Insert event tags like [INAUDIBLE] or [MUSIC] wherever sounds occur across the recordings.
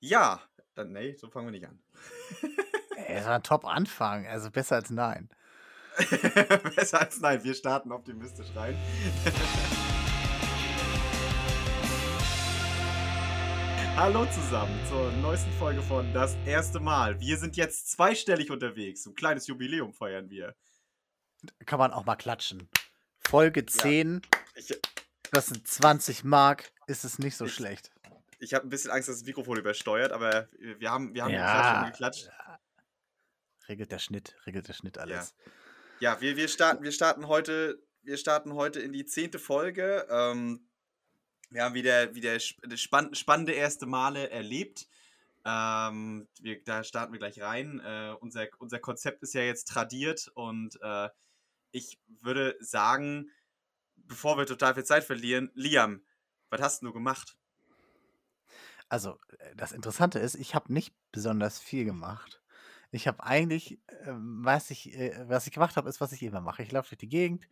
Ja, dann, nee, so fangen wir nicht an. Es [LAUGHS] war ein Top-Anfang, also besser als nein. [LAUGHS] Besser als nein, wir starten optimistisch rein. [LAUGHS] Hallo zusammen zur neuesten Folge von Das erste Mal. Wir sind jetzt zweistellig unterwegs. Ein kleines Jubiläum feiern wir. Kann man auch mal klatschen. Folge 10, Ich, das sind 20 Mark, ist es nicht so Ich- schlecht. Ich habe ein bisschen Angst, dass das Mikrofon übersteuert, aber wir haben, wir haben Ja. schon geklatscht. Regelt der Schnitt, regelt der Schnitt alles. Ja, wir, wir, starten, wir, starten heute, wir starten heute in die zehnte Folge. Ähm, wir haben wieder, wieder sp- spann spannende erste Male erlebt. Ähm, wir, da starten wir gleich rein. Äh, unser, unser Konzept ist ja jetzt tradiert und äh, ich würde sagen, bevor wir total viel Zeit verlieren, Liam, was hast du gemacht? Also, äh, das Interessante ist, ich habe nicht besonders viel gemacht. Ich habe eigentlich, ähm, was ich, äh, was ich gemacht habe, ist, was ich immer mache. Ich laufe durch die Gegend,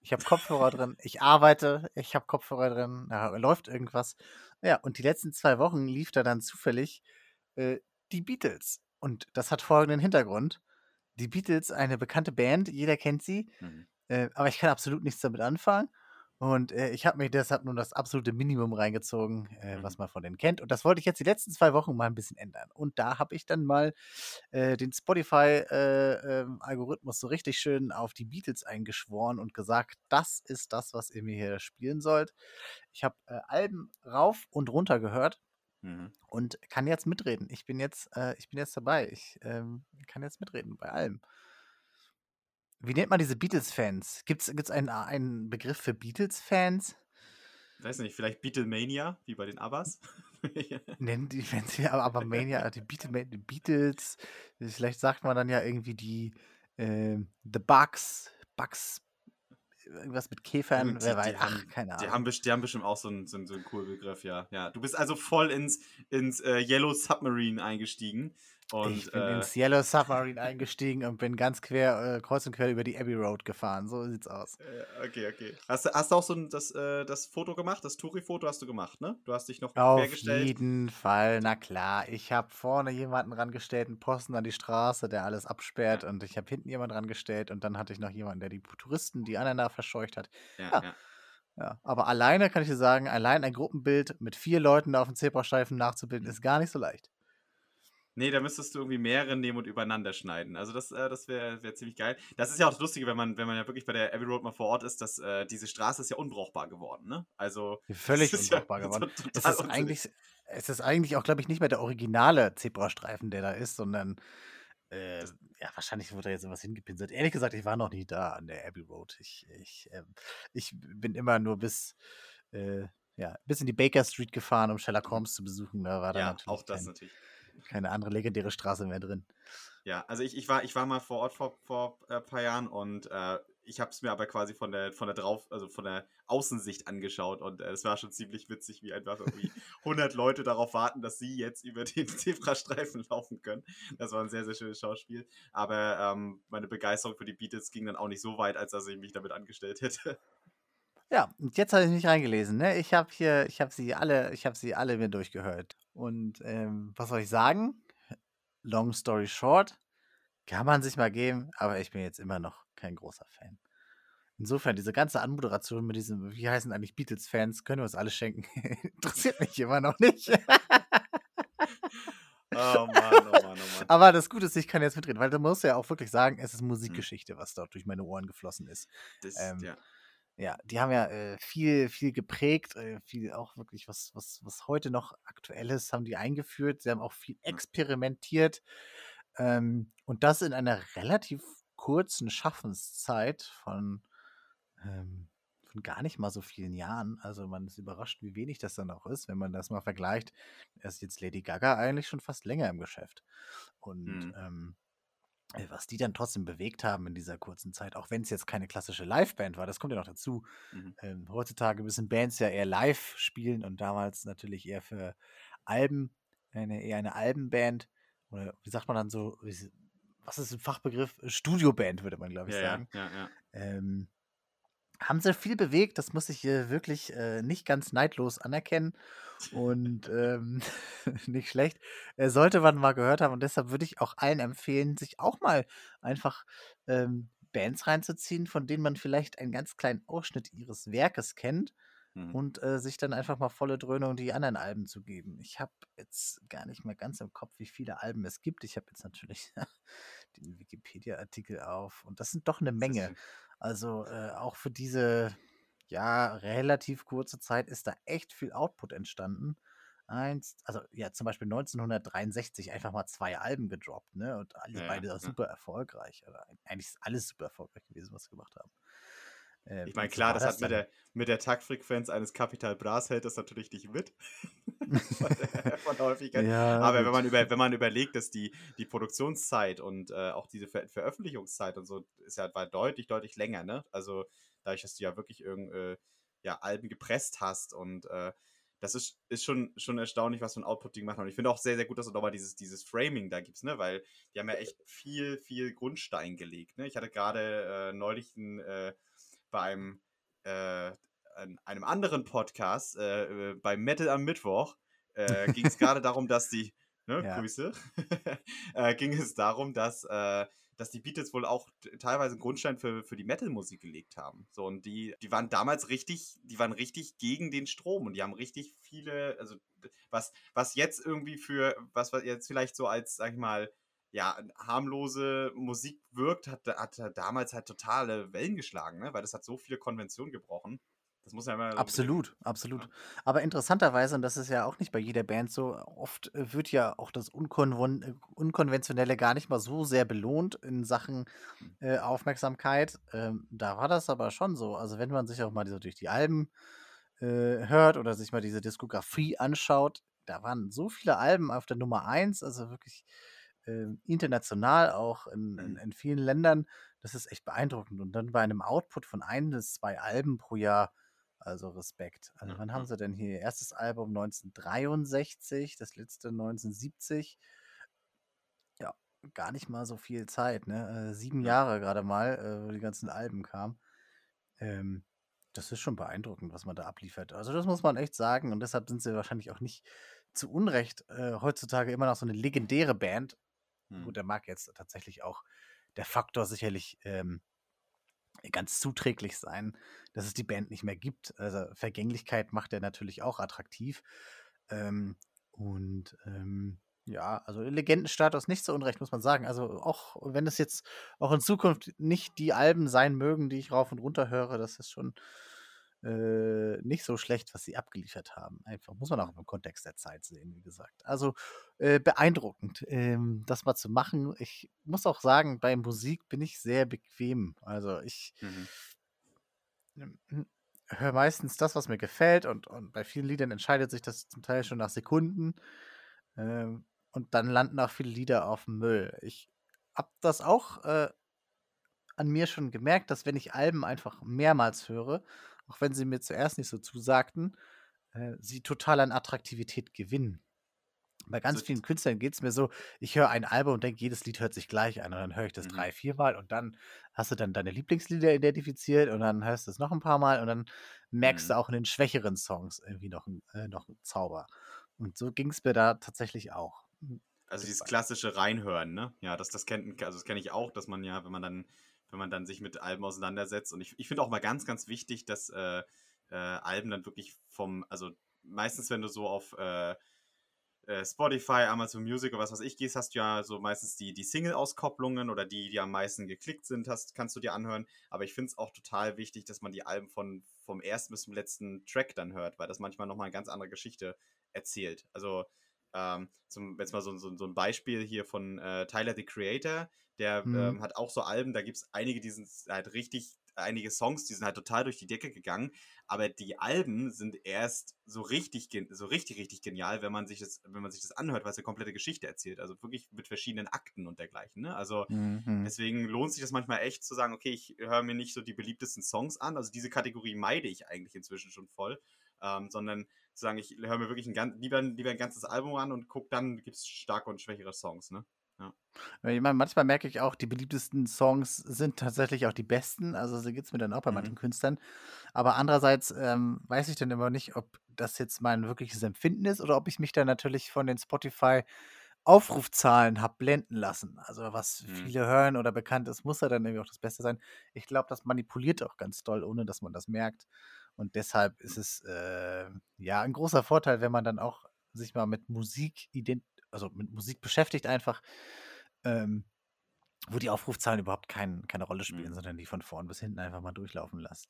ich habe Kopfhörer [LAUGHS] drin, ich arbeite, ich habe Kopfhörer drin, da läuft irgendwas. Ja, und die letzten zwei Wochen lief da dann zufällig äh, die Beatles. Und das hat folgenden Hintergrund. Die Beatles, eine bekannte Band, jeder kennt sie, äh, aber ich kann absolut nichts damit anfangen. Und äh, ich habe mir deshalb nur das absolute Minimum reingezogen, äh, was Mhm. man von denen kennt. Und das wollte ich jetzt die letzten zwei Wochen mal ein bisschen ändern. Und da habe ich dann mal äh, den Spotify-Algorithmus so richtig schön auf die Beatles eingeschworen und gesagt, das ist das, was ihr mir hier spielen sollt. Ich habe äh, Alben rauf und runter gehört Mhm. und kann jetzt mitreden. Ich bin jetzt, äh, ich bin jetzt dabei. Ich ähm, kann jetzt mitreden bei allem. Wie nennt man diese Beatles-Fans? Gibt es einen, einen Begriff für Beatles-Fans? Weiß nicht, vielleicht Beatlemania, wie bei den Abbas? [LAUGHS] Nennen die Fans ja, aber, Mania, die, Beatle, die Beatles, vielleicht sagt man dann ja irgendwie die ähm, The Bugs, Bugs, irgendwas mit Käfern, Die- wer die weiß, ach, haben- keine Die Ahnung. haben, best- die haben bestimmt auch so einen, so einen, so einen coolen Begriff, ja. ja. Du bist also voll ins, ins äh, Yellow Submarine eingestiegen. Und ich bin äh, ins [LAUGHS] Yellow Submarine eingestiegen und bin ganz quer, äh, kreuz und quer über die Abbey Road gefahren. So sieht's aus. äh, okay, okay. Hast, du- hast du auch so ein, das, äh, das Foto gemacht? Das Touri-Foto hast du gemacht, ne? Du hast dich noch Auf quergestellt. jeden Fall, na klar. Ich habe vorne jemanden rangestellt, einen Posten an die Straße, der alles absperrt. Und ich habe hinten jemanden rangestellt. Und dann hatte ich noch jemanden, der die Touristen, die anderen da verscheucht hat. Ja, Ja. ja. Ja, aber alleine kann ich dir sagen, allein ein Gruppenbild mit vier Leuten da auf dem Zebrastreifen nachzubilden, ist gar nicht so leicht. Nee, da müsstest du irgendwie mehrere nehmen und übereinander schneiden. Also das, äh, das wäre wär ziemlich geil. Das ist ja auch das Lustige, wenn man, wenn man ja wirklich bei der Abbey Road mal vor Ort ist, dass äh, diese Straße ist ja unbrauchbar geworden, ne? Also Völlig ist ja unbrauchbar [LAUGHS] geworden. so Es ist eigentlich, es ist eigentlich auch, glaube ich, nicht mehr der originale Zebrastreifen, der da ist, sondern äh, ja, wahrscheinlich wurde da jetzt irgendwas hingepinselt. Ehrlich gesagt, ich war noch nie da an der Abbey Road. Ich, ich, ähm, ich bin immer nur bis, äh, ja, bis in die Baker Street gefahren, um Sherlock Holmes zu besuchen. Da war ja, natürlich auch das natürlich. Keine andere legendäre Straße mehr drin. Ja, also ich, ich, war, ich war mal vor Ort vor, vor ein paar Jahren und äh, ich habe es mir aber quasi von der, von der drauf, also von der Außensicht angeschaut und äh, es war schon ziemlich witzig, wie einfach irgendwie [LAUGHS] 100 Leute darauf warten, dass sie jetzt über den [LAUGHS] Zebrastreifen laufen können. Das war ein sehr, sehr schönes Schauspiel. Aber ähm, meine Begeisterung für die Beatles ging dann auch nicht so weit, als dass ich mich damit angestellt hätte. Ja, und jetzt habe ich mich reingelesen. Ne? Ich habe hier, ich habe sie alle, ich habe sie alle mir durchgehört. Und ähm, was soll ich sagen? Long story short, kann man sich mal geben, aber ich bin jetzt immer noch kein großer Fan. Insofern, diese ganze Anmoderation mit diesem, wie heißen eigentlich Beatles-Fans, können wir uns alle schenken. [LAUGHS] Interessiert mich immer noch nicht. [LAUGHS] Oh Mann, oh Mann, oh Mann. aber das Gute ist, ich kann jetzt mitreden, weil du musst ja auch wirklich sagen, es ist Hm. Musikgeschichte, was dort durch meine Ohren geflossen ist. Das, ähm, ja. Ja, die haben ja äh, viel, viel geprägt, äh, viel auch wirklich, was, was, was heute noch aktuell ist, haben die eingeführt. Sie haben auch viel experimentiert. Ähm, und das in einer relativ kurzen Schaffenszeit von, ähm, von gar nicht mal so vielen Jahren. Also man ist überrascht, wie wenig das dann auch ist, wenn man das mal vergleicht. Da ist jetzt Lady Gaga eigentlich schon fast länger im Geschäft. Und Mhm. ähm, äh, was die dann trotzdem bewegt haben in dieser kurzen Zeit, auch wenn es jetzt keine klassische Liveband war, das kommt ja noch dazu. Mhm. Ähm, heutzutage müssen Bands ja eher live spielen und damals natürlich eher für Alben, eine, eher eine Albenband. Oder wie sagt man dann so, was ist ein Fachbegriff? Studioband, würde man, glaube ich, ja, sagen. ja, ja. Ähm, haben sie viel bewegt, das muss ich äh, wirklich äh, nicht ganz neidlos anerkennen. Und ähm, [LAUGHS] nicht schlecht. Äh, sollte man mal gehört haben. Und deshalb würde ich auch allen empfehlen, sich auch mal einfach ähm, Bands reinzuziehen, von denen man vielleicht einen ganz kleinen Ausschnitt ihres Werkes kennt mhm. und äh, sich dann einfach mal volle Dröhnung die anderen Alben zu geben. Ich habe jetzt gar nicht mehr ganz im Kopf, wie viele Alben es gibt. Ich habe jetzt natürlich [LAUGHS] den Wikipedia-Artikel auf und das sind doch eine Menge. Also äh, auch für diese ja relativ kurze Zeit ist da echt viel Output entstanden. Eins, also ja, zum Beispiel 1963 einfach mal zwei Alben gedroppt, ne? Und alle ja, beide ja. super erfolgreich. Oder eigentlich ist alles super erfolgreich gewesen, was sie gemacht haben. Äh, ich meine, klar, das, das hat mit der, mit der Taktfrequenz eines Capital Bras hält das natürlich nicht mit. [LAUGHS] von, der, Häufigkeit. Ja, Aber wenn man, über, wenn man überlegt, dass die, die Produktionszeit und äh, auch diese Ver Veröffentlichungszeit und so ist ja war deutlich, deutlich länger, ne? Also dadurch, dass du ja wirklich irgend, äh, ja, Alben gepresst hast und äh, das ist, ist schon, schon erstaunlich, was für ein Output die gemacht haben. Und ich finde auch sehr, sehr gut, dass du nochmal dieses, dieses Framing da gibst, ne? Weil die haben ja echt viel, viel Grundstein gelegt. Ne? Ich hatte gerade äh, neulich ein äh, bei einem, äh, einem anderen Podcast, äh, äh, bei Metal am Mittwoch, äh, ging es [LAUGHS] gerade darum, dass die, ne, ja. Grüße, [LAUGHS] äh, ging es darum, dass, dass die Beatles wohl auch teilweise einen Grundstein für, für die Metal-Musik gelegt haben. So, und die, die waren damals richtig, die waren richtig gegen den Strom und die haben richtig viele, also was, was jetzt irgendwie für, was jetzt vielleicht so als, sag ich mal, ja, harmlose Musik wirkt, hat, hat damals halt totale Wellen geschlagen, ne? weil das hat so viele Konventionen gebrochen. Das muss ja immer. Absolut, so absolut. Ja. Aber interessanterweise, und das ist ja auch nicht bei jeder Band so, oft äh, wird ja auch das Unkon äh, Unkonventionelle gar nicht mal so sehr belohnt in Sachen äh, Aufmerksamkeit. Ähm, da war das aber schon so. Also, wenn man sich auch mal so durch die Alben äh, hört oder sich mal diese Diskografie anschaut, da waren so viele Alben auf der Nummer 1, also wirklich äh, international auch in, in, mhm. in, vielen Ländern. Das ist echt beeindruckend. Und dann bei einem Output von ein bis zwei Alben pro Jahr, also Respekt. Also wann haben sie denn hier? Erstes Album 1963, das letzte 1970. Ja, gar nicht mal so viel Zeit, ne? Äh, sieben Jahre gerade mal, äh, wo die ganzen Alben kamen. Ähm, das ist schon beeindruckend, was man da abliefert. Also das muss man echt sagen. Und deshalb sind sie wahrscheinlich auch nicht zu Unrecht äh, heutzutage immer noch so eine legendäre Band. Hm. Gut, da mag jetzt tatsächlich auch der Faktor sicherlich ähm, ganz zuträglich sein, dass es die Band nicht mehr gibt. Also Vergänglichkeit macht er natürlich auch attraktiv. Ähm, und ähm, ja, also Legendenstatus nicht so unrecht, muss man sagen. Also auch wenn es jetzt auch in Zukunft nicht die Alben sein mögen, die ich rauf und runter höre, das ist schon äh, nicht so schlecht, was sie abgeliefert haben. Einfach muss man auch im Kontext der Zeit sehen, wie gesagt. Also äh, beeindruckend, ähm, das mal zu machen. Ich muss auch sagen, bei Musik bin ich sehr bequem. Also ich mhm. Hm, höre meistens das, was mir gefällt und, und bei vielen Liedern entscheidet sich das zum Teil schon nach Sekunden. Ähm, und dann landen auch viele Lieder auf dem Müll. Ich habe das auch äh, an mir schon gemerkt, dass wenn ich Alben einfach mehrmals höre, auch wenn sie mir zuerst nicht so zusagten, äh, sie total an Attraktivität gewinnen. Bei ganz so, vielen Künstlern geht es mir so, ich höre ein Album und denke, jedes Lied hört sich gleich an. Und dann höre ich das mhm. drei, vier Mal und dann hast du dann deine Lieblingslieder identifiziert und dann hörst du es noch ein paar Mal und dann merkst mhm. du auch in den schwächeren Songs irgendwie noch, äh, noch einen Zauber. Und so ging es mir da tatsächlich auch. Also dieses klassische Reinhören, ne? Ja, das, das kennt, also das kenne ich auch, dass man ja, wenn man dann wenn man dann sich mit Alben auseinandersetzt. Und ich, ich finde auch mal ganz, ganz wichtig, dass äh, äh, Alben dann wirklich vom, also meistens, wenn du so auf äh, äh, Spotify, Amazon Music oder was weiß ich gehst, hast du ja so meistens die, die Single-Auskopplungen oder die, die am meisten geklickt sind, hast, kannst du dir anhören. Aber ich finde es auch total wichtig, dass man die Alben von, vom ersten bis zum letzten Track dann hört, weil das manchmal nochmal eine ganz andere Geschichte erzählt. Also ähm, zum, jetzt mal so, so, so ein Beispiel hier von äh, Tyler the Creator, der mhm. ähm, hat auch so Alben, da gibt es einige, die sind halt richtig, einige Songs, die sind halt total durch die Decke gegangen, aber die Alben sind erst so richtig, so richtig, richtig genial, wenn man sich das, wenn man sich das anhört, weil es eine komplette Geschichte erzählt, also wirklich mit verschiedenen Akten und dergleichen. Ne? Also mhm. deswegen lohnt sich das manchmal echt zu sagen, okay, ich höre mir nicht so die beliebtesten Songs an, also diese Kategorie meide ich eigentlich inzwischen schon voll, ähm, sondern zu sagen, ich höre mir wirklich ein, lieber, lieber ein ganzes Album an und gucke dann, gibt es starke und schwächere Songs, ne? Ja. Ich meine, manchmal merke ich auch, die beliebtesten Songs sind tatsächlich auch die besten. Also so geht es mir dann auch bei mhm. manchen Künstlern. Aber andererseits ähm, weiß ich dann immer nicht, ob das jetzt mein wirkliches Empfinden ist oder ob ich mich da natürlich von den Spotify Aufrufzahlen habe blenden lassen. Also was Mhm. viele hören oder bekannt ist, muss ja dann irgendwie auch das Beste sein. Ich glaube, das manipuliert auch ganz doll, ohne dass man das merkt. Und deshalb ist es äh, ja ein großer Vorteil, wenn man dann auch sich mal mit Musik ident also mit Musik beschäftigt einfach, ähm, wo die Aufrufzahlen überhaupt kein, keine Rolle spielen, Mhm. sondern die von vorn bis hinten einfach mal durchlaufen lässt.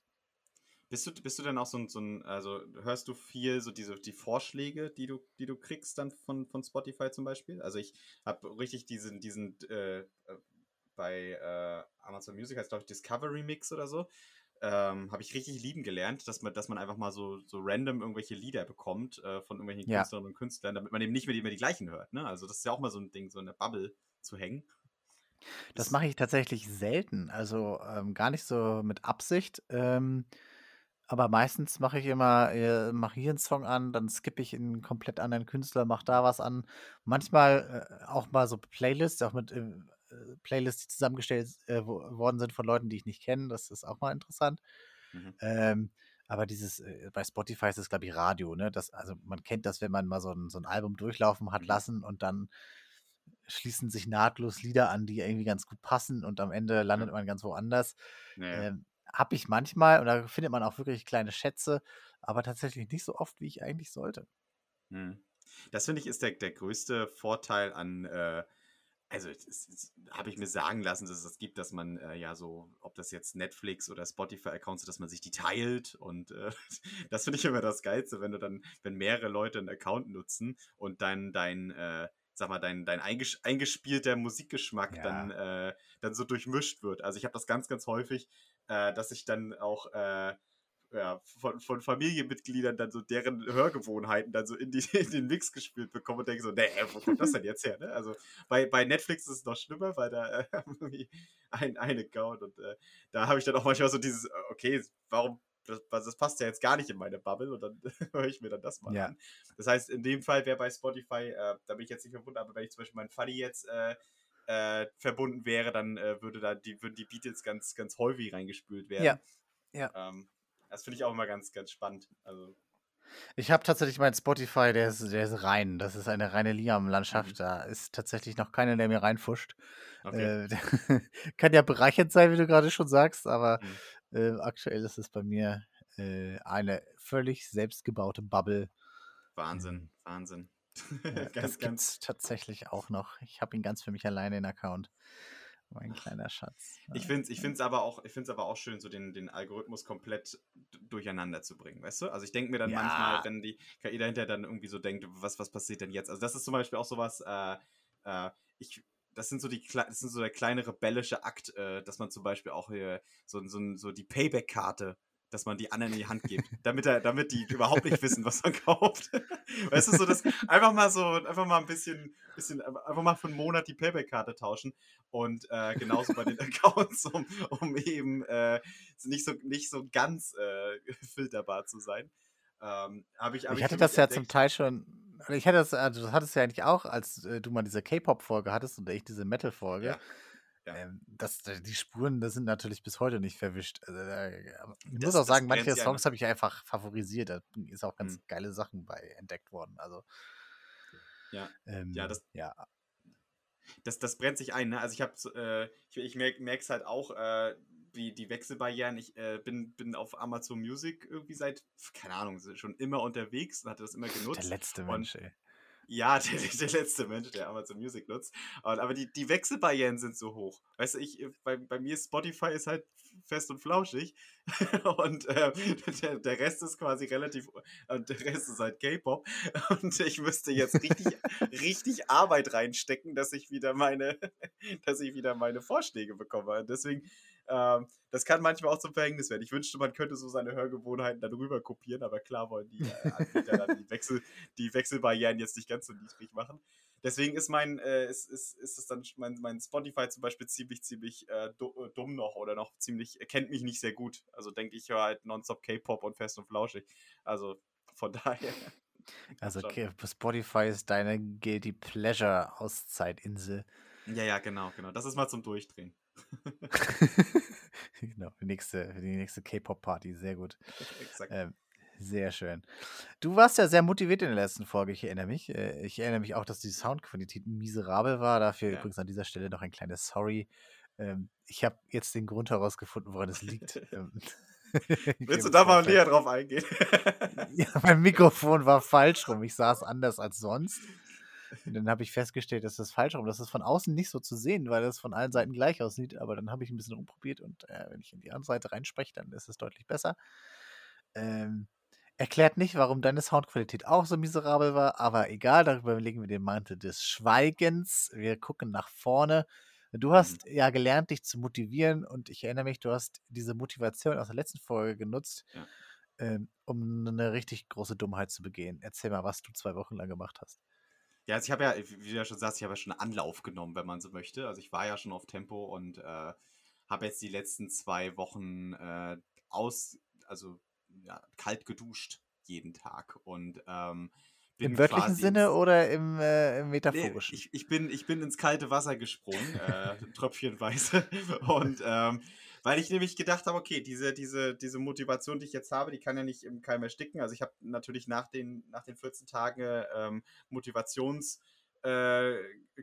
Bist du, bist du denn auch so ein, so ein, also hörst du viel so diese die Vorschläge, die du, die du kriegst dann von, von Spotify zum Beispiel? Also ich habe richtig diesen, diesen äh, äh, bei äh, Amazon Music heißt glaube ich Discovery Mix oder so, ähm, habe ich richtig lieben gelernt, dass man, dass man einfach mal so, so random irgendwelche Lieder bekommt äh, von irgendwelchen Ja. Künstlerinnen und Künstlern, damit man eben nicht mehr die, immer die gleichen hört. Ne? Also das ist ja auch mal so ein Ding, so in der Bubble zu hängen. Das mache ich tatsächlich selten, also ähm, gar nicht so mit Absicht. Ähm, aber meistens mache ich immer, äh, mache hier einen Song an, dann skippe ich in einen komplett anderen Künstler, mache da was an. Manchmal äh, auch mal so Playlists, auch mit äh, Playlists, die zusammengestellt äh, wo, worden sind von Leuten, die ich nicht kenne. Das ist auch mal interessant. Mhm. Ähm, aber dieses, äh, bei Spotify ist es, glaube ich, Radio, ne? Das, also man kennt das, wenn man mal so ein, so ein Album durchlaufen hat Mhm. lassen und dann schließen sich nahtlos Lieder an, die irgendwie ganz gut passen und am Ende landet Ja. man ganz woanders. Naja. Ähm, Habe ich manchmal und da findet man auch wirklich kleine Schätze, aber tatsächlich nicht so oft, wie ich eigentlich sollte. Hm. Das finde ich ist der, der größte Vorteil an, äh, also habe ich mir sagen lassen, dass es das gibt, dass man äh, ja so, ob das jetzt Netflix oder Spotify-Accounts sind, dass man sich die teilt und äh, [LAUGHS] das finde ich immer das Geilste, wenn du dann, wenn mehrere Leute einen Account nutzen und dein, dein, äh, sag mal, dein, dein einges eingespielter Musikgeschmack Ja. dann, äh, dann so durchmischt wird. Also ich habe das ganz, ganz häufig, äh, dass ich dann auch äh, ja, von, von Familienmitgliedern dann so deren Hörgewohnheiten dann so in, die, [LAUGHS] in den Mix gespielt bekomme und denke so, nee, wo kommt das denn jetzt her? Ne? Also bei, bei Netflix ist es noch schlimmer, weil da äh, [LAUGHS] irgendwie ein, ein Account und äh, da habe ich dann auch manchmal so dieses, äh, okay, warum, das, das passt ja jetzt gar nicht in meine Bubble und dann [LAUGHS] höre ich mir dann das mal Ja. an. Das heißt, in dem Fall wäre bei Spotify, äh, da bin ich jetzt nicht verbunden, aber wenn ich zum Beispiel meinen Funny jetzt äh, äh, verbunden wäre, dann äh, würde da die, würden die Beatles ganz, ganz häufig reingespült werden. Ja, ja. Ähm, das finde ich auch immer ganz, ganz spannend. Also, Ich habe tatsächlich mein Spotify, der ist, der ist rein. Das ist eine reine Liam-Landschaft. Mhm. Da ist tatsächlich noch keiner, der mir reinfuscht. okay. Äh, [LAUGHS] kann ja bereichernd sein, wie du gerade schon sagst, aber Mhm. äh, aktuell ist es bei mir äh, eine völlig selbstgebaute Bubble. Wahnsinn, Wahnsinn. [LAUGHS] Ja, ganz, das ganz. gibt's tatsächlich auch noch. Ich habe ihn ganz für mich alleine in Account. Mein kleiner Schatz. Ich finde es ich find's aber, auch- ich find's aber auch schön, so den, den Algorithmus komplett durcheinander zu bringen, weißt du? Also ich denke mir dann Ja. manchmal, wenn die KI dahinter dann irgendwie so denkt, was, was passiert denn jetzt? Also das ist zum Beispiel auch sowas, äh, äh, ich, das sind so die das sind so der kleine rebellische Akt, äh, dass man zum Beispiel auch hier so, so, so die Payback-Karte, dass man die anderen in die Hand gibt, damit, er, damit die überhaupt nicht wissen, was man kauft. [LAUGHS] Weißt du, so das einfach mal so, einfach mal ein bisschen, bisschen einfach mal für einen Monat die Payback-Karte tauschen und äh, genauso bei den [LAUGHS] Accounts, um, um eben äh, nicht, so, nicht so ganz äh, [LAUGHS] filterbar zu sein. Ähm, hab ich, hab Ich hatte für das ja entdeckt. zum Teil schon. Ich hatte das, also das hattest du ja eigentlich auch, als äh, du mal diese K-Pop-Folge hattest und ich diese Metal-Folge. Ja, ja. Ähm, das, äh, die Spuren, das sind natürlich bis heute nicht verwischt. Also, äh, ich Das- muss auch sagen, manche Songs habe ich einfach favorisiert. Da ist auch ganz Mhm. geile Sachen bei entdeckt worden. Also, Ja. ähm, Ja, das- ja. das, das brennt sich ein. Ne? Also ich habe, äh, ich, ich merke es halt auch, äh, wie die Wechselbarrieren. Ich äh, bin, bin auf Amazon Music irgendwie seit, keine Ahnung, schon immer unterwegs und hatte das immer Der genutzt. letzte Und- Mensch, ey. Ja, [LAUGHS] der, der letzte Mensch, der Amazon Music nutzt. Und, aber die, die Wechselbarrieren sind so hoch. Weißt du, ich, äh, bei, bei mir ist Spotify ist halt fest und flauschig. [LAUGHS] und äh, [LAUGHS] der, der Rest ist quasi relativ. Und der Rest ist halt K-Pop. Und ich müsste jetzt richtig, richtig Arbeit reinstecken, dass ich wieder meine, dass ich wieder meine Vorschläge bekomme. Und deswegen, ähm, das kann manchmal auch zum Verhängnis werden. Ich wünschte, man könnte so seine Hörgewohnheiten dann rüber kopieren, aber klar wollen die äh, Anbieter dann die Wechsel die Wechselbarrieren jetzt nicht ganz so niedrig machen. Deswegen ist mein, äh, ist, ist, ist es dann mein, mein Spotify zum Beispiel ziemlich, ziemlich äh, äh, dumm noch oder noch ziemlich, er kennt mich nicht sehr gut. Also denke ich, höre halt nonstop K-Pop und fest und flauschig. Also von [LAUGHS] daher. Also, okay, Spotify ist deine Guilty Pleasure Auszeitinsel. Ja, ja, genau, genau. Das ist mal zum Durchdrehen. [LAUGHS] [LAUGHS] genau, die nächste, die nächste K-Pop-Party, sehr gut. [LAUGHS] Ähm, Sehr schön. Du warst ja sehr motiviert in der letzten Folge, ich erinnere mich. Äh, ich erinnere mich auch, dass die Soundqualität miserabel war. Dafür Ja. übrigens an dieser Stelle noch ein kleines Sorry. Ähm, ich habe jetzt den Grund herausgefunden, woran es liegt. Ähm, Willst du da mal näher drauf eingehen? Ja, mein Mikrofon war falsch rum. Ich saß anders als sonst. Und dann habe ich festgestellt, dass das falsch rum. Das ist von außen nicht so zu sehen, weil das von allen Seiten gleich aussieht. Aber dann habe ich ein bisschen rumprobiert und äh, wenn ich in die andere Seite reinspreche, dann ist es deutlich besser. Ähm, erklärt nicht, warum deine Soundqualität auch so miserabel war, aber egal, darüber legen wir den Mantel des Schweigens. Wir gucken nach vorne. Du hast ja gelernt, dich zu motivieren und ich erinnere mich, du hast diese Motivation aus der letzten Folge genutzt, Ja. ähm, um eine richtig große Dummheit zu begehen. Erzähl mal, was du zwei Wochen lang gemacht hast. Ja, also ich habe ja, wie du ja schon sagst, ich habe ja schon Anlauf genommen, wenn man so möchte. Also ich war ja schon auf Tempo und äh, habe jetzt die letzten zwei Wochen äh, aus, also ja, kalt geduscht jeden Tag und ähm, bin Im wörtlichen Sinne oder im, äh, im Nee, metaphorischen? ich, ich, bin, ich bin ins kalte Wasser gesprungen, äh, tröpfchenweise. [LAUGHS] Und ähm, weil ich nämlich gedacht habe, okay, diese, diese, diese Motivation, die ich jetzt habe, die kann ja nicht im Keim ersticken. Also ich habe natürlich nach den, nach den 14 Tagen ähm, Motivations- äh,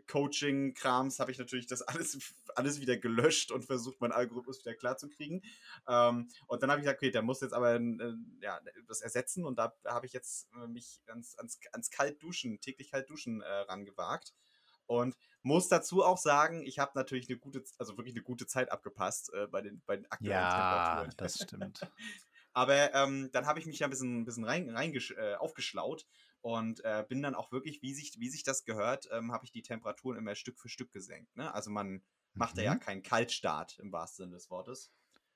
Coaching-Krams habe ich natürlich das alles, alles wieder gelöscht und versucht, meinen Algorithmus wieder klar zu kriegen. Ähm, und dann habe ich gesagt, okay, der muss jetzt aber äh, ja, das ersetzen und da habe ich jetzt äh, mich ans, ans, ans Kaltduschen, täglich Kaltduschen äh, rangewagt. Und muss dazu auch sagen, ich habe natürlich eine gute, also wirklich eine gute Zeit abgepasst äh, bei, den, bei den aktuellen ja, Temperaturen. das stimmt. [LAUGHS] Aber ähm, dann habe ich mich ja ein bisschen, ein bisschen rein, reingesch- äh, aufgeschlaut und äh, bin dann auch wirklich, wie sich, wie sich das gehört, ähm, habe ich die Temperaturen immer Stück für Stück gesenkt. Ne? Also man macht da ja Mhm. keinen Kaltstart im wahrsten Sinne des Wortes.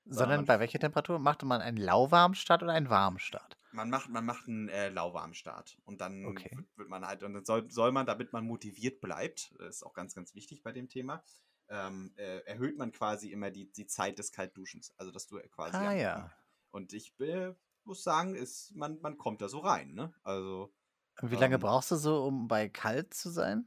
Sondern bei welcher Temperatur? Machte man einen lauwarmen Start oder einen warmen Start? Man macht, man macht einen äh, lauwarmen Start und dann Okay. wird, man halt, und dann soll, soll man, damit man motiviert bleibt, das ist auch ganz, ganz wichtig bei dem Thema, ähm, äh, erhöht man quasi immer die, die Zeit des Kaltduschens. Also dass du quasi Ah ja. Und ich äh, muss sagen, ist, man, man kommt da so rein, ne? Also, Und wie lange Ähm, brauchst du so, um bei kalt zu sein?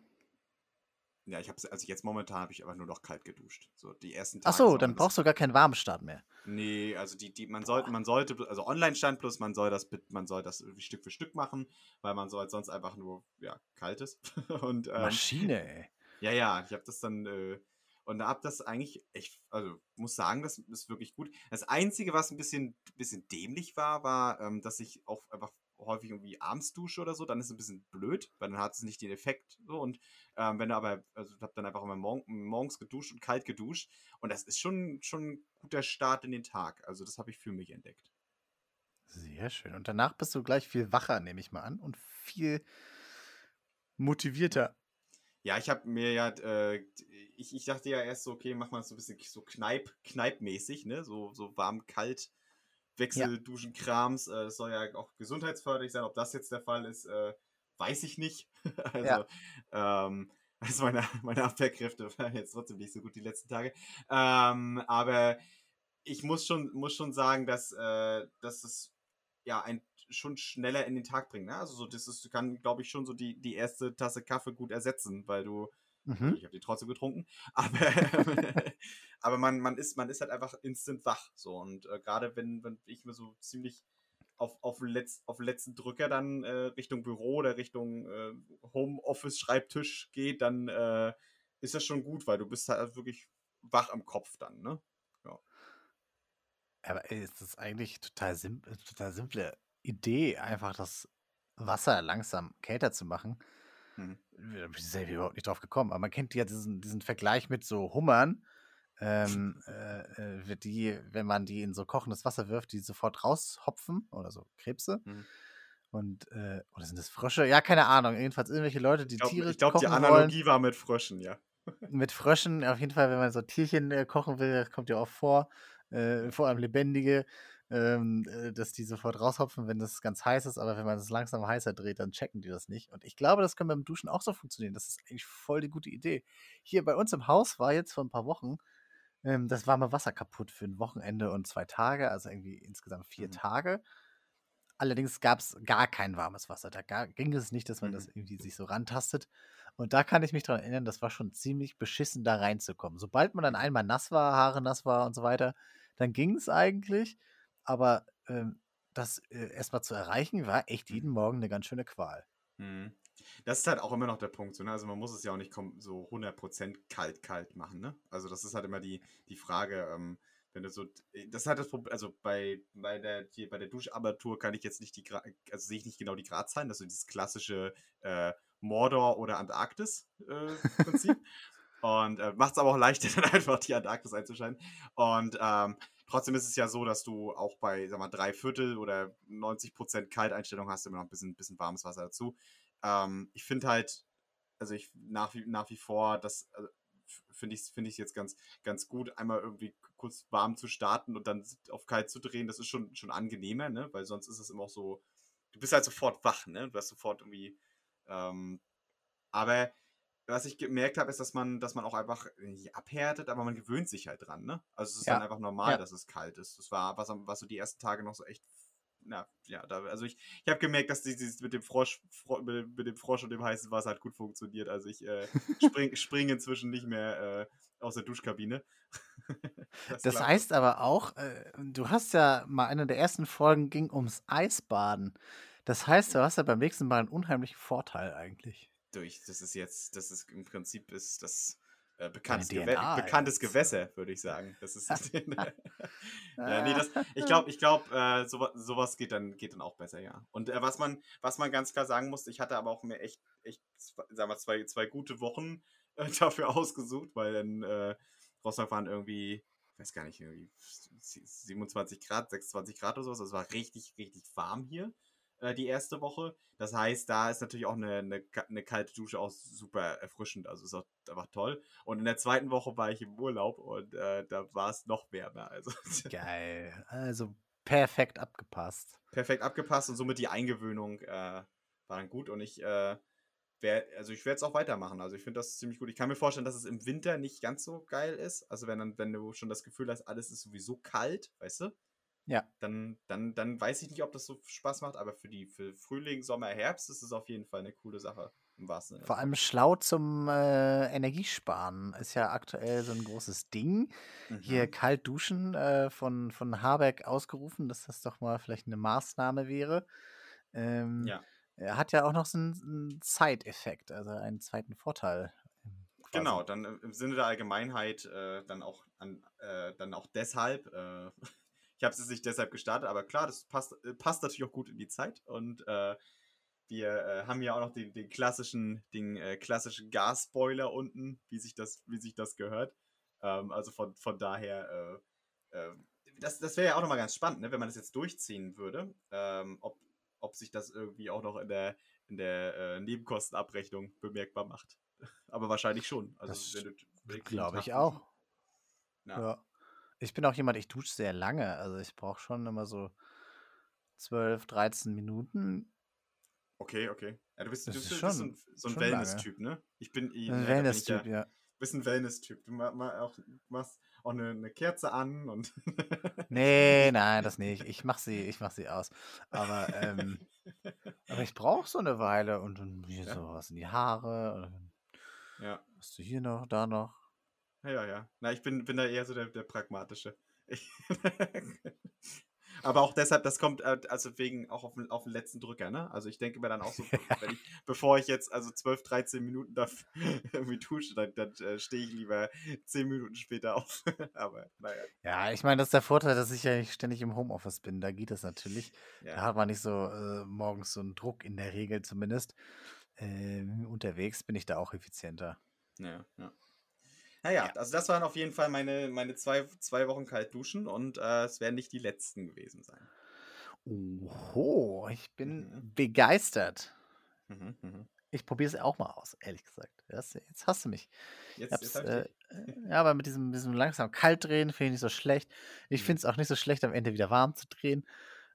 Ja, ich habe also jetzt momentan habe ich aber nur noch kalt geduscht. So die ersten Ach Tage. so, soll dann brauchst du gar keinen warmen Start mehr. Nee, also die, die, man sollte, man sollte, also Online-Stand plus man soll das, man soll das Stück für Stück machen, weil man so halt sonst einfach nur, ja, kalt ist. [LAUGHS] Und, ähm, Maschine, ey. Ja, ja, ich habe das dann äh, und hab das eigentlich echt, also muss sagen, das ist wirklich gut. Das Einzige, was ein bisschen, bisschen dämlich war, war, ähm, dass ich auch einfach häufig irgendwie abends dusche oder so, dann ist es ein bisschen blöd, weil dann hat es nicht den Effekt so und ähm, wenn du aber, also ich habe dann einfach immer morgen, morgens geduscht und kalt geduscht und das ist schon, schon ein guter Start in den Tag. Also das habe ich für mich entdeckt. Sehr schön. Und danach bist du gleich viel wacher, nehme ich mal an, und viel motivierter. Ja, ich habe mir ja, äh, ich, ich dachte ja erst so, okay, mach mal so ein bisschen so Kneip, Kneipmäßig, ne? So, so warm, kalt, Wechselduschen, Krams. Äh, soll ja auch gesundheitsförderlich sein. Ob das jetzt der Fall ist, äh, weiß ich nicht. [LAUGHS] also, ähm, also meine, meine Abwehrkräfte [LAUGHS] waren jetzt trotzdem nicht so gut die letzten Tage. Ähm, aber ich muss schon, muss schon sagen, dass, äh, dass es ja ein schon schneller in den Tag bringt. Ne? Also so, das ist, kann, glaube ich, schon so die, die erste Tasse Kaffee gut ersetzen, weil du, Mhm. ich habe die trotzdem getrunken, [LAUGHS] aber, [LAUGHS] aber man, man, ist, man ist halt einfach instant wach. So. Und äh, gerade wenn, wenn ich mir so ziemlich auf, auf, letz, auf letzten Drücker dann äh, Richtung Büro oder Richtung äh, Homeoffice, Schreibtisch geht, dann äh, ist das schon gut, weil du bist halt wirklich wach im Kopf dann, ne? Aber ey, es ist eigentlich total, sim total simple Idee, einfach das Wasser langsam kälter zu machen. Mhm. Da bin ich selber überhaupt nicht drauf gekommen. Aber man kennt ja diesen, diesen Vergleich mit so Hummern, ähm, äh, äh, die, wenn man die in so kochendes Wasser wirft, die sofort raushopfen oder so Krebse. Mhm. Und, äh, oder sind das Frösche? Ja, keine Ahnung. Jedenfalls irgendwelche Leute, die Ich glaube, Tiere glaub, die kochen wollen. Analogie war mit Fröschen, ja. [LAUGHS] Mit Fröschen, auf jeden Fall, wenn man so Tierchen äh, kochen will, kommt ja auch vor, äh, vor allem lebendige, ähm, äh, dass die sofort raushopfen, wenn das ganz heiß ist, aber wenn man es langsam heißer dreht, dann checken die das nicht. Und ich glaube, das kann beim Duschen auch so funktionieren. Das ist eigentlich voll die gute Idee. Hier bei uns im Haus war jetzt vor ein paar Wochen ähm, das warme Wasser kaputt für ein Wochenende und zwei Tage, also irgendwie insgesamt vier Mhm. Tage. Allerdings gab es gar kein warmes Wasser. Da gar, ging es nicht, dass man Mhm. das irgendwie sich so rantastet. Und da kann ich mich daran erinnern, das war schon ziemlich beschissen, da reinzukommen. Sobald man dann einmal nass war, Haare nass war und so weiter, dann ging es eigentlich. Aber ähm, das äh, erstmal zu erreichen, war echt jeden Morgen eine ganz schöne Qual. Mhm. Das ist halt auch immer noch der Punkt. So, ne? Also man muss es ja auch nicht so 100% kalt, kalt machen. Ne? Also das ist halt immer die, die Frage, ähm, wenn du so, das ist halt das Problem, also bei, bei der, hier, bei der Duschapparatur kann ich jetzt nicht die, Gra also sehe ich nicht genau die Gradzahlen, also dieses klassische äh, Mordor oder Antarktis-Prinzip. Äh, [LAUGHS] und äh, macht es aber auch leichter, [LAUGHS] dann einfach die Antarktis einzuschalten. Und ähm, trotzdem ist es ja so, dass du auch bei, sag mal, drei Viertel oder 90 Prozent Kalteinstellung hast, immer noch ein bisschen, bisschen warmes Wasser dazu. Ähm, ich finde halt, also ich nach wie, nach wie vor, das also finde ich finde ich jetzt ganz ganz gut einmal irgendwie kurz warm zu starten und dann auf kalt zu drehen. Das ist schon schon angenehmer ne? Weil sonst ist es immer auch so du bist halt sofort wach ne? Du hast sofort irgendwie ähm, aber was ich gemerkt habe, ist, dass man, dass man auch einfach nicht abhärtet, aber man gewöhnt sich halt dran, ne? Also es ist ja. dann einfach normal, ja. dass es kalt ist. Das war, was, was so die ersten Tage noch so echt, na, ja, da, also ich, ich habe gemerkt, dass dieses mit dem Frosch, Fro, mit, mit, dem Frosch und dem heißen Wasser halt gut funktioniert. Also ich äh, [LAUGHS] spring, springe inzwischen nicht mehr äh, aus der Duschkabine. [LAUGHS] das, das heißt aber auch, äh, du hast ja mal eine der ersten Folgen ging ums Eisbaden. Das heißt, du hast ja beim nächsten Mal einen unheimlichen Vorteil eigentlich durch. Das ist jetzt, das ist im Prinzip ist das äh, bekanntes, Gewä bekanntes Gewässer, würde ich sagen. Das ist [LAUGHS] ja, nee, das, ich glaube, ich glaube, äh, sowas, sowas geht dann geht dann auch besser, ja. Und äh, was man was man ganz klar sagen muss, ich hatte aber auch mir echt echt, sagen wir zwei zwei gute Wochen äh, [LAUGHS] dafür ausgesucht, weil dann äh, Rostock waren irgendwie ich weiß gar nicht, irgendwie 27 Grad, 26 Grad oder sowas. Das war richtig, richtig warm hier. Äh, die erste Woche. Das heißt, da ist natürlich auch eine, eine, eine, kalte Dusche auch super erfrischend. Also ist auch einfach toll. Und in der zweiten Woche war ich im Urlaub und äh, da war es noch wärmer. Also. [LAUGHS] Geil. Also perfekt abgepasst. Perfekt abgepasst und somit die Eingewöhnung äh, war dann gut. Und ich äh, wär, also ich werde es auch weitermachen. Also ich finde das ziemlich gut. Ich kann mir vorstellen, dass es im Winter nicht ganz so geil ist. Also wenn dann, wenn du schon das Gefühl hast, alles ist sowieso kalt, weißt du? Ja. Dann, dann, dann weiß ich nicht, ob das so Spaß macht, aber für die für Frühling, Sommer, Herbst ist es auf jeden Fall eine coole Sache. Im wahrsten Sinne. Vor allem schlau zum äh, Energiesparen ist ja aktuell so ein großes Ding. Mhm. Hier kalt duschen äh, von, von Habeck ausgerufen, dass das doch mal vielleicht eine Maßnahme wäre. Ähm, ja. Er hat ja auch noch so einen, einen Zeiteffekt, also einen zweiten Vorteil. Quasi. Genau, dann im Sinne der Allgemeinheit äh, dann auch an, äh, dann auch deshalb äh, ich habe es nicht deshalb gestartet, aber klar, das passt, äh, passt natürlich auch gut in die Zeit. Und äh, wir äh, haben ja auch noch den, den klassischen, den äh, klassischen Gasboiler unten, wie sich das, wie sich das gehört. Ähm, also von, von daher, äh, äh, das, das wäre ja auch nochmal ganz spannend, ne, wenn man das jetzt durchziehen würde, ähm, ob, ob sich das irgendwie auch noch in der, in der Nebenkostenabrechnung bemerkbar macht. [LAUGHS] Aber wahrscheinlich schon. Also, glaube ich auch. Ja. ja. Ich bin auch jemand, ich dusche sehr lange. Also ich brauche schon immer so 12, 13 Minuten. Okay, okay. Ja, du bist, du bist, schon, so ein, so ein Wellness-Typ, ne? Ich bin ich, ein Wellness-Typ, ja. Du bist ein Wellness-Typ. Du machst auch eine, eine Kerze an und. nee, [LAUGHS] nein, das nicht. Ich mach sie, ich mach sie aus. Aber, ähm, aber ich brauche so eine Weile und dann hier ja. so was in die Haare. ja. Hast du hier noch, da noch? Ja, ja. Na, ich bin, bin da eher so der, der pragmatische. [LAUGHS] Aber auch deshalb, das kommt äh, also wegen auch auf den, auf den letzten Drücker, ne? Also ich denke mir dann auch so, [LAUGHS] ich, bevor ich jetzt also 12, 13 Minuten da [LAUGHS] irgendwie dusche, dann, dann äh, stehe ich lieber 10 Minuten später auf. Aber naja. Ja, ich meine, das ist der Vorteil, dass ich ja nicht ständig im Homeoffice bin. Da geht das natürlich. Ja. Da hat man nicht so äh, morgens so einen Druck, in der Regel zumindest. Ähm, unterwegs bin ich da auch effizienter. Ja, ja. Naja, ja. also das waren auf jeden Fall meine, meine zwei, zwei Wochen kalt duschen und äh, es werden nicht die letzten gewesen sein. Oho, ich bin mhm. begeistert. Mhm, mh. Ich probiere es auch mal aus, ehrlich gesagt. Jetzt, jetzt hast du mich. Jetzt, jetzt äh, äh, [LAUGHS] ja, aber mit diesem, diesem langsam kalt drehen finde ich nicht so schlecht. Ich mhm. finde es auch nicht so schlecht, am Ende wieder warm zu drehen.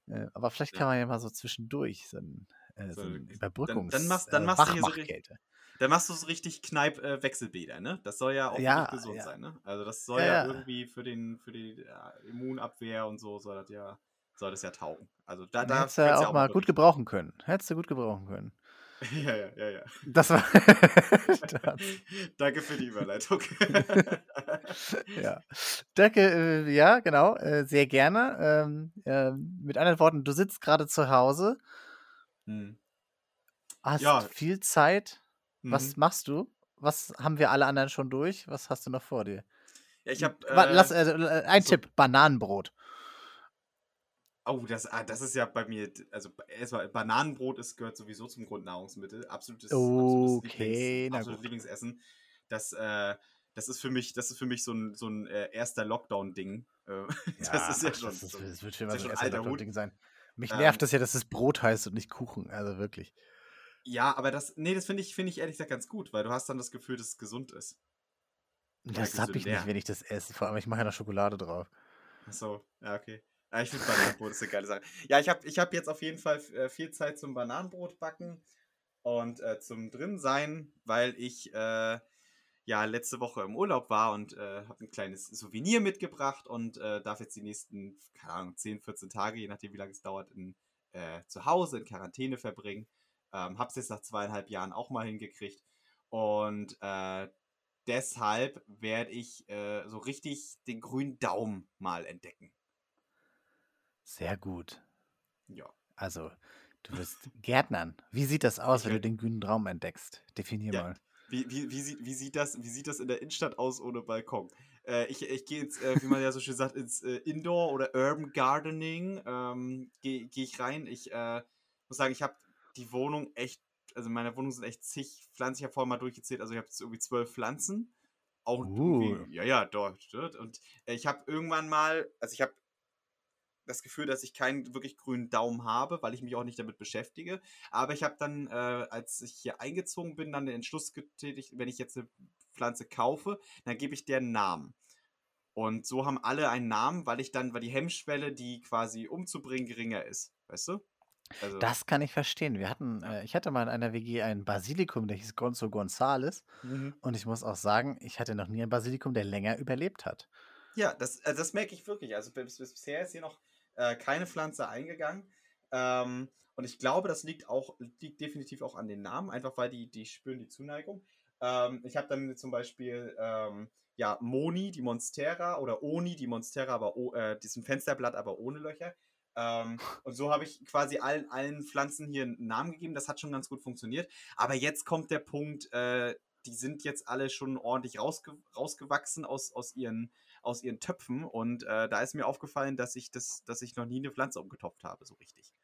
Äh, aber vielleicht kann man ja mal so zwischendurch so ein, äh, so ein Überbrückungs- dann, dann machst, dann machst du hier so dann machst du so richtig Kneipp-Wechselbäder, ne? Das soll ja auch ja, gesund ja. sein, ne? Also das soll ja, ja, irgendwie für den für die Immunabwehr und so soll das ja soll das ja taugen. Also da, da hättest du ja auch, auch mal gut gebrauchen können. Hättest du gut gebrauchen können. [LAUGHS] Ja, ja, ja, ja. Das war. [LAUGHS] [LAUGHS] Danke für die Überleitung. ja. Danke, äh, ja, genau, äh, sehr gerne. Ähm, äh, mit anderen Worten, du sitzt gerade zu Hause, Hm. hast Ja, viel Zeit. Was mhm. machst du? Was haben wir alle anderen schon durch? Was hast du noch vor dir? Ja, ich Hm, habe, wa- lass, äh, also, äh, ein so, Tipp: Bananenbrot. oh, das, ah, das ist ja bei mir, also erstmal, Bananenbrot ist, gehört sowieso zum Grundnahrungsmittel. Absolutes, absolutes Lieblings, Okay, absolutes. Lieblingsessen. Das, äh, das ist für mich, das ist für mich so ein, so ein äh, erster Lockdown-Ding. Äh, [LAUGHS] das Ja, ist ja schon, das, ist, das wird schon ist immer so ein erster. Lockdown-Ding sein. Mich Ähm, nervt es ja, dass es Brot heißt und nicht Kuchen. Also wirklich. Ja, aber das, nee, das finde ich, finde ich ehrlich gesagt ganz gut, weil du hast dann das Gefühl, dass es gesund ist. Das hab ich nicht, wenn ich das esse. Vor allem, ich mache ja noch Schokolade drauf. Achso, ja, okay. Ja, ich finde Bananenbrot ist eine geile Sache. Ja, ich habe ich hab jetzt auf jeden Fall äh, viel Zeit zum Bananenbrot backen und äh, zum drin sein, weil ich äh, ja letzte Woche im Urlaub war und äh, habe ein kleines Souvenir mitgebracht und äh, darf jetzt die nächsten, keine Ahnung, 10, 14 Tage, je nachdem wie lange es dauert, in, äh, zu Hause in Quarantäne verbringen. Ähm, habe es jetzt nach zweieinhalb Jahren auch mal hingekriegt und äh, deshalb werde ich äh, so richtig den grünen Daumen mal entdecken. Sehr gut. Ja. Also, du wirst Gärtnern. Wie sieht das aus, wenn du den grünen Traum entdeckst? Definier ja, mal. wie, wie, wie, sieht, wie, sieht das, wie sieht das in der Innenstadt aus ohne Balkon? Äh, ich ich gehe jetzt, äh, wie man ja so schön sagt, ins äh, Indoor- oder Urban Gardening. Ähm, gehe geh ich rein. Ich äh, muss sagen, ich habe die Wohnung echt, also in meiner Wohnung sind echt zig Pflanzen. Ich habe vorhin mal durchgezählt, also ich habe jetzt irgendwie zwölf Pflanzen. Auch Uh, ja, ja, dort, dort. Und äh, ich habe irgendwann mal, also ich habe das Gefühl, dass ich keinen wirklich grünen Daumen habe, weil ich mich auch nicht damit beschäftige. Aber ich habe dann, äh, als ich hier eingezogen bin, dann den Entschluss getätigt, wenn ich jetzt eine Pflanze kaufe, dann gebe ich der einen Namen. Und so haben alle einen Namen, weil ich dann, weil die Hemmschwelle, die quasi umzubringen, geringer ist. Weißt du? Also, das kann ich verstehen. Wir hatten, ja. äh, ich hatte mal in einer WG ein Basilikum, der hieß Gonzo Gonzales. Mhm. Und ich muss auch sagen, ich hatte noch nie ein Basilikum, der länger überlebt hat. Ja, das, also das merke ich wirklich. Also bis, bis bisher ist hier noch äh, keine Pflanze eingegangen. Ähm, und ich glaube, das liegt auch, liegt definitiv auch an den Namen, einfach weil die, die spüren die Zuneigung. Ähm, ich habe dann zum Beispiel ähm, ja, Moni, die Monstera, oder Oni, die Monstera, aber oh, äh, diesen Fensterblatt, aber ohne Löcher. Ähm, [LAUGHS] und so habe ich quasi allen, allen Pflanzen hier einen Namen gegeben. Das hat schon ganz gut funktioniert. Aber jetzt kommt der Punkt, äh, die sind jetzt alle schon ordentlich rausge rausgewachsen aus, aus, ihren, aus ihren Töpfen. Und äh, da ist mir aufgefallen, dass ich, das, dass ich noch nie eine Pflanze umgetopft habe, so richtig.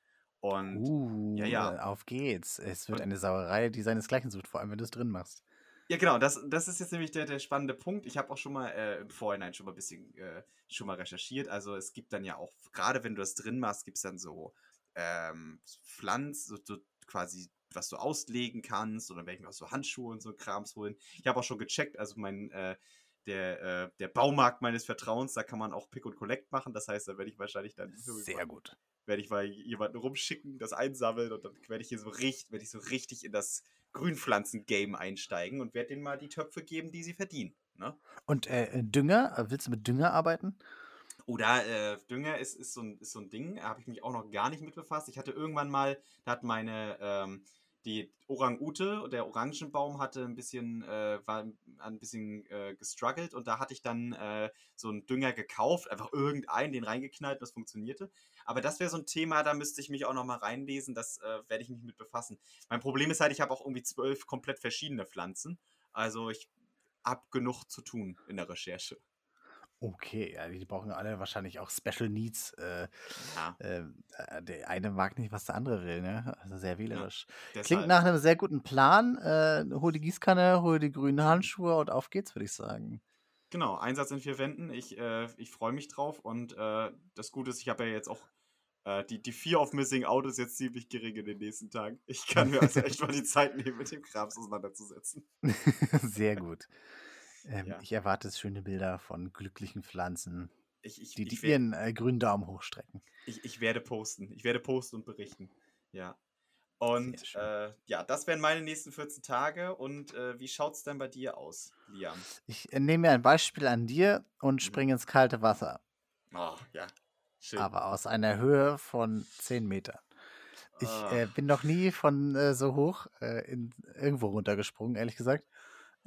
Und ja, Uh, ja. auf geht's. Es wird Und eine Sauerei, die seinesgleichen sucht, vor allem wenn du es drin machst. Ja, genau, das, das ist jetzt nämlich der, der spannende Punkt. Ich habe auch schon mal äh, im Vorhinein schon mal ein bisschen äh, schon mal recherchiert. Also es gibt dann ja auch, gerade wenn du das drin machst, gibt es dann so ähm, Pflanz, so, so quasi, was du auslegen kannst. Oder mir auch so Handschuhe und so Krams holen. Ich habe auch schon gecheckt, also mein, äh, der, äh, der Baumarkt meines Vertrauens, da kann man auch Pick und Collect machen. Das heißt, da werde ich wahrscheinlich dann Sehr gut. werde ich mal jemanden rumschicken, das einsammeln und dann werde ich hier so richtig, werde ich so richtig in das Grünpflanzen-Game einsteigen und werde denen mal die Töpfe geben, die sie verdienen. Ne? Und äh, Dünger, äh, willst du mit Dünger arbeiten? Oder äh, Dünger ist, ist, so ein, ist so ein Ding, da habe ich mich auch noch gar nicht mit befasst. Ich hatte irgendwann mal, da hat meine, ähm, die Orang-Ute, der Orangenbaum hatte ein bisschen, äh, war ein bisschen äh, gestruggelt und da hatte ich dann äh, so einen Dünger gekauft, einfach irgendeinen, den reingeknallt, das funktionierte. Aber das wäre so ein Thema, da müsste ich mich auch noch mal reinlesen, das äh, werde ich mich mit befassen. Mein Problem ist halt, ich habe auch irgendwie zwölf komplett verschiedene Pflanzen. Also ich habe genug zu tun in der Recherche. Okay, ja, die brauchen alle wahrscheinlich auch Special Needs. Äh, Ja, äh, äh, der eine mag nicht, was der andere will, ne? Also sehr ja, wählerisch. Klingt deshalb. nach einem sehr guten Plan. Äh, hol die Gießkanne, hol die grünen Handschuhe und auf geht's, würde ich sagen. Genau, Einsatz in vier Wänden. Ich, äh, ich freue mich drauf und äh, das Gute ist, ich habe ja jetzt auch die, die Fear of Missing Out ist jetzt ziemlich gering in den nächsten Tagen. Ich kann mir also echt mal die Zeit nehmen, mit dem Krams [LAUGHS] auseinanderzusetzen. sehr gut. Ähm, Ja, ich erwarte schöne Bilder von glücklichen Pflanzen, ich, ich, die, die ich, wer, ihren äh, grünen Daumen hochstrecken. ich, ich werde posten. Ich werde posten und berichten. Ja. Und äh, ja, das wären meine nächsten 14 Tage. Und äh, wie schaut es denn bei dir aus, Liam? Ich äh, nehme mir ein Beispiel an dir und Mhm. springe ins kalte Wasser, Oh, ja, schön. aber aus einer Höhe von 10 Metern. Ich Ah, äh, bin noch nie von äh, so hoch äh, in, irgendwo runtergesprungen, ehrlich gesagt.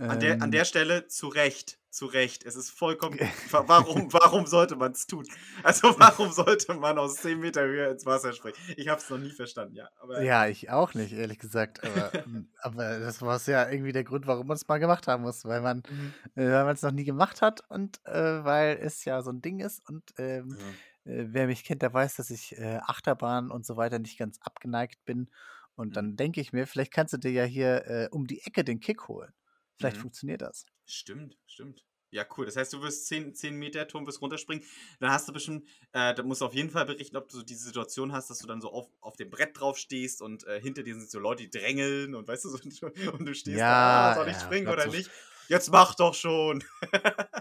An der, an Ähm, der Stelle zu Recht, zu Recht. Es ist vollkommen. wa- Warum, warum sollte man es tun? Also, warum sollte man aus 10 Meter Höhe ins Wasser springen? Ich habe es noch nie verstanden, ja. Aber ja, ich auch nicht, ehrlich gesagt. Aber, [LAUGHS] m, aber das war ja irgendwie der Grund, warum man es mal gemacht haben muss, weil man Mhm. äh, es noch nie gemacht hat und äh, weil es ja so ein Ding ist. Und ähm, Ja. äh, wer mich kennt, der weiß, dass ich äh, Achterbahn und so weiter nicht ganz abgeneigt bin. Und Mhm. dann denke ich mir, vielleicht kannst du dir ja hier äh, um die Ecke den Kick holen. Vielleicht Mhm. funktioniert das. Stimmt, stimmt. Ja, cool. Das heißt, du wirst 10, 10 Meter Turm wirst runterspringen. Dann hast du bestimmt, äh, da musst du auf jeden Fall berichten, ob du so diese Situation hast, dass du dann so auf, auf dem Brett drauf stehst und äh, hinter dir sind so Leute, die drängeln und weißt du, so, und du stehst da, ah, Ja, soll ich ja, springen oder so. nicht? Jetzt mach doch schon. [LAUGHS]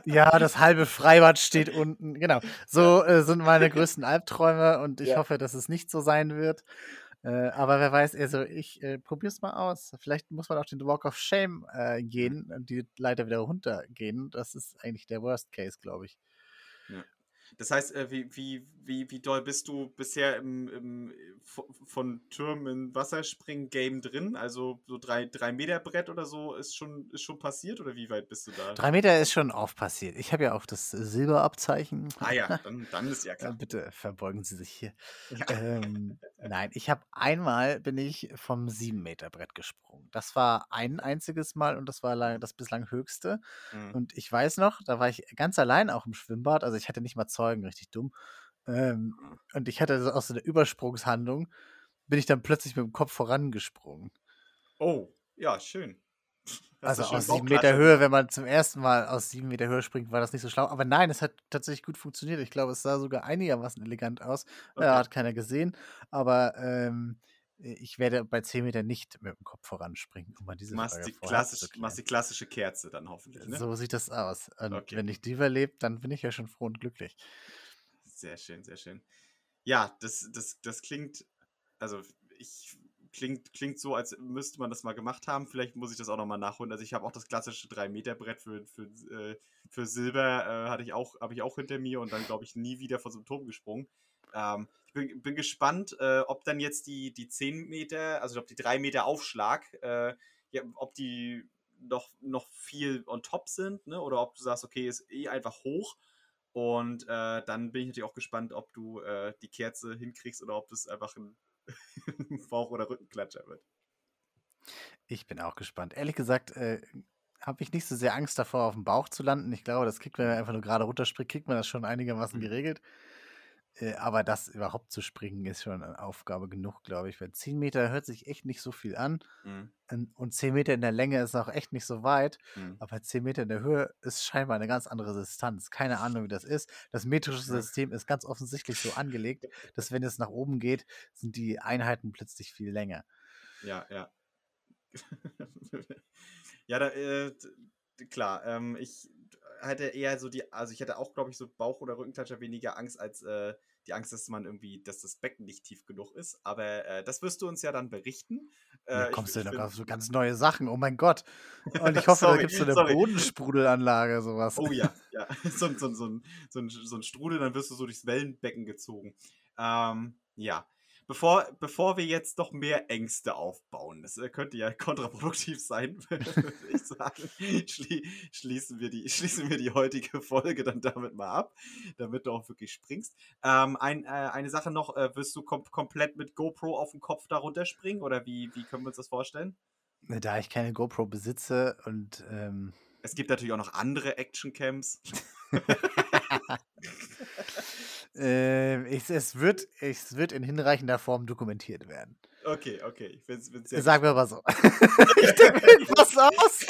Ja, das halbe Freibad steht unten. Genau. So äh, sind meine [LAUGHS] größten Albträume und ich Ja. hoffe, dass es nicht so sein wird. Äh, aber wer weiß, also ich äh, probier's mal aus. Vielleicht muss man auch den Walk of Shame äh, gehen und die Leiter wieder runtergehen. Das ist eigentlich der Worst Case, glaube ich. Ja. Das heißt, äh, wie, wie, wie, wie doll bist du bisher im, im von Türmen in Wasserspringen-Game drin? Also so drei, drei Meter Brett oder so ist schon, ist schon passiert oder wie weit bist du da? Drei Meter ist schon oft passiert. Ich habe ja auch das Silberabzeichen. Ah ja, dann, dann ist ja [LAUGHS] Äh, klar. bitte verbeugen Sie sich hier. Ja. Ähm, nein, ich habe einmal bin ich vom 7 Meter Brett gesprungen. Das war ein einziges Mal und das war das bislang höchste. Mhm. Und ich weiß noch, da war ich ganz allein auch im Schwimmbad, also ich hatte nicht mal Zeugen, richtig dumm. Ähm, und ich hatte so aus so einer Übersprungshandlung, bin ich dann plötzlich mit dem Kopf vorangesprungen. Oh, ja, schön. Hast Also schön aus sieben Meter Höhe, wenn man zum ersten Mal aus sieben Meter Höhe springt, war das nicht so schlau. Aber nein, es hat tatsächlich gut funktioniert. Ich glaube, es sah sogar einigermaßen elegant aus. Ja, Okay. hat keiner gesehen. Aber ähm, ich werde bei 10 Meter nicht mit dem Kopf voranspringen, um mal diese machst Frage die, vorher klassisch, abzuklären. machst die klassische Kerze dann hoffentlich, ne? So sieht das aus. Und Okay. wenn ich die überlebe, dann bin ich ja schon froh und glücklich. Sehr schön, sehr schön. Ja, das, das, das klingt, also ich klingt, klingt so, als müsste man das mal gemacht haben. Vielleicht muss ich das auch nochmal nachholen. Also ich habe auch das klassische 3-Meter-Brett für, für, äh, für Silber, äh, hatte ich auch, habe ich auch hinter mir und dann, glaube ich, nie wieder von so einem Turm gesprungen. Ähm, bin, bin gespannt, äh, ob dann jetzt die, die 10 Meter, also ob die 3 Meter Aufschlag, äh, ja, ob die noch, noch viel on top sind, ne? Oder ob du sagst, okay, ist eh einfach hoch. Und äh, dann bin ich natürlich auch gespannt, ob du äh, die Kerze hinkriegst oder ob das einfach ein [LAUGHS] Bauch- oder Rückenklatscher wird. Ich bin auch gespannt. Ehrlich gesagt, äh, habe ich nicht so sehr Angst davor, auf dem Bauch zu landen. Ich glaube, das kriegt man, wenn man einfach nur gerade runterspringt, kriegt man das schon einigermaßen Mhm. geregelt. Äh, aber das überhaupt zu springen, ist schon eine Aufgabe genug, glaube ich. Weil 10 Meter hört sich echt nicht so viel an. Mhm. Und und 10 Meter in der Länge ist auch echt nicht so weit. Mhm. Aber 10 Meter in der Höhe ist scheinbar eine ganz andere Distanz. Keine Ahnung, wie das ist. Das metrische. System ist ganz offensichtlich so angelegt, dass wenn es nach oben geht, sind die Einheiten plötzlich viel länger. Ja, ja. [LAUGHS] ja, da, äh, klar, ähm, ich hatte eher so die, also ich hatte auch, glaube ich, so Bauch- oder Rückenklatscher weniger Angst als äh, die Angst, dass man irgendwie, dass das Becken nicht tief genug ist. Aber äh, das wirst du uns ja dann berichten. Da Äh, ich, kommst du ich noch bin, auf so ganz neue Sachen. Oh mein Gott. Und ich [LAUGHS] hoffe, da sorry, gibt es so eine sorry. Bodensprudelanlage, sowas. Oh ja, [LAUGHS] ja. [LAUGHS] So, ein- so, so, so, ein, so ein Strudel, dann wirst du so durchs Wellenbecken gezogen. Ähm, ja. Bevor, bevor wir jetzt noch mehr Ängste aufbauen, das äh, könnte ja [LAUGHS] kontraproduktiv sein, [LAUGHS] würde ich sagen, schlie schließen, wir die, [LAUGHS] schließen wir die heutige Folge dann damit mal ab, damit du auch wirklich springst. Ähm, ein, äh, eine Sache noch, äh, wirst du kom komplett mit GoPro auf dem Kopf da runterspringen oder wie, wie können wir uns das vorstellen? Da ich keine GoPro besitze und ähm, Es gibt natürlich auch noch andere Actioncams. Ähm, ich, es, wird, es wird in hinreichender Form dokumentiert werden. Okay, okay, ich bin's, bin's sehr Sagen wir mal so. [LAUGHS] ich denke mir irgendwas aus.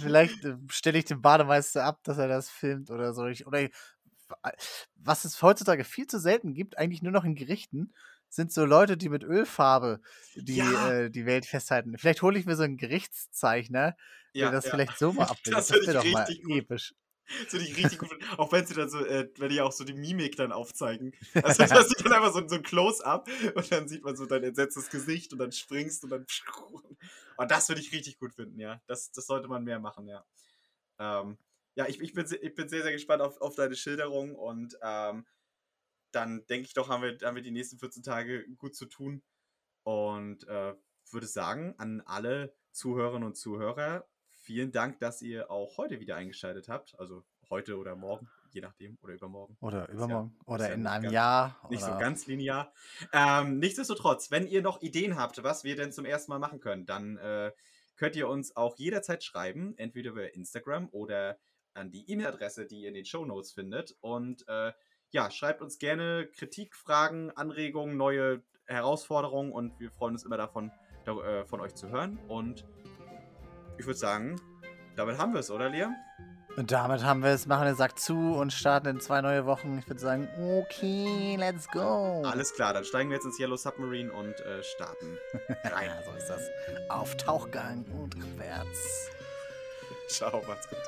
Vielleicht äh, stelle ich den Bademeister ab, dass er das filmt oder so. Ich, oder was es heutzutage viel zu selten gibt, eigentlich nur noch in Gerichten, sind so Leute, die mit Ölfarbe die, Ja. äh, die Welt festhalten. Vielleicht hole ich mir so einen Gerichtszeichner, der Ja, das ja. vielleicht so mal [LAUGHS] abbildet. Das Das, wäre doch mal richtig gut. episch. Das finde ich richtig gut. [LAUGHS] Auch wenn sie dann so, äh, wenn die auch so die Mimik dann aufzeigen. [LAUGHS] Also das sieht dann einfach so, so ein Close-up und dann sieht man so dein entsetztes Gesicht und dann springst und dann. Und [LAUGHS] das würde ich richtig gut finden, ja. Das, das sollte man mehr machen, ja. Ähm, ja, ich, ich, bin, ich bin sehr, sehr gespannt auf, auf deine Schilderung und ähm, dann denke ich doch, haben wir, haben wir die nächsten 14 Tage gut zu tun. Und äh, würde sagen, an alle Zuhörerinnen und Zuhörer, vielen Dank, dass ihr auch heute wieder eingeschaltet habt. Also heute oder morgen, je nachdem, oder übermorgen. Oder übermorgen. ja- oder in einem ganz- Jahr. Nicht oder so ganz linear. Ähm, nichtsdestotrotz, wenn ihr noch Ideen habt, was wir denn zum ersten Mal machen können, dann äh, könnt ihr uns auch jederzeit schreiben, entweder über Instagram oder an die E-Mail-Adresse, die ihr in den Show Notes findet. Und äh, ja, schreibt uns gerne Kritik, Fragen, Anregungen, neue Herausforderungen und wir freuen uns immer davon, da, äh, von euch zu hören. Und ich würde sagen, damit haben wir es, oder Lea? Und damit haben wir es, machen den Sack zu und starten in zwei neue Wochen. Ich würde sagen, okay, let's go. Alles klar, dann steigen wir jetzt ins Yellow Submarine und äh, starten [LAUGHS] rein. Ja, so ist das. Auf Tauchgang und rückwärts. Ciao, macht's gut.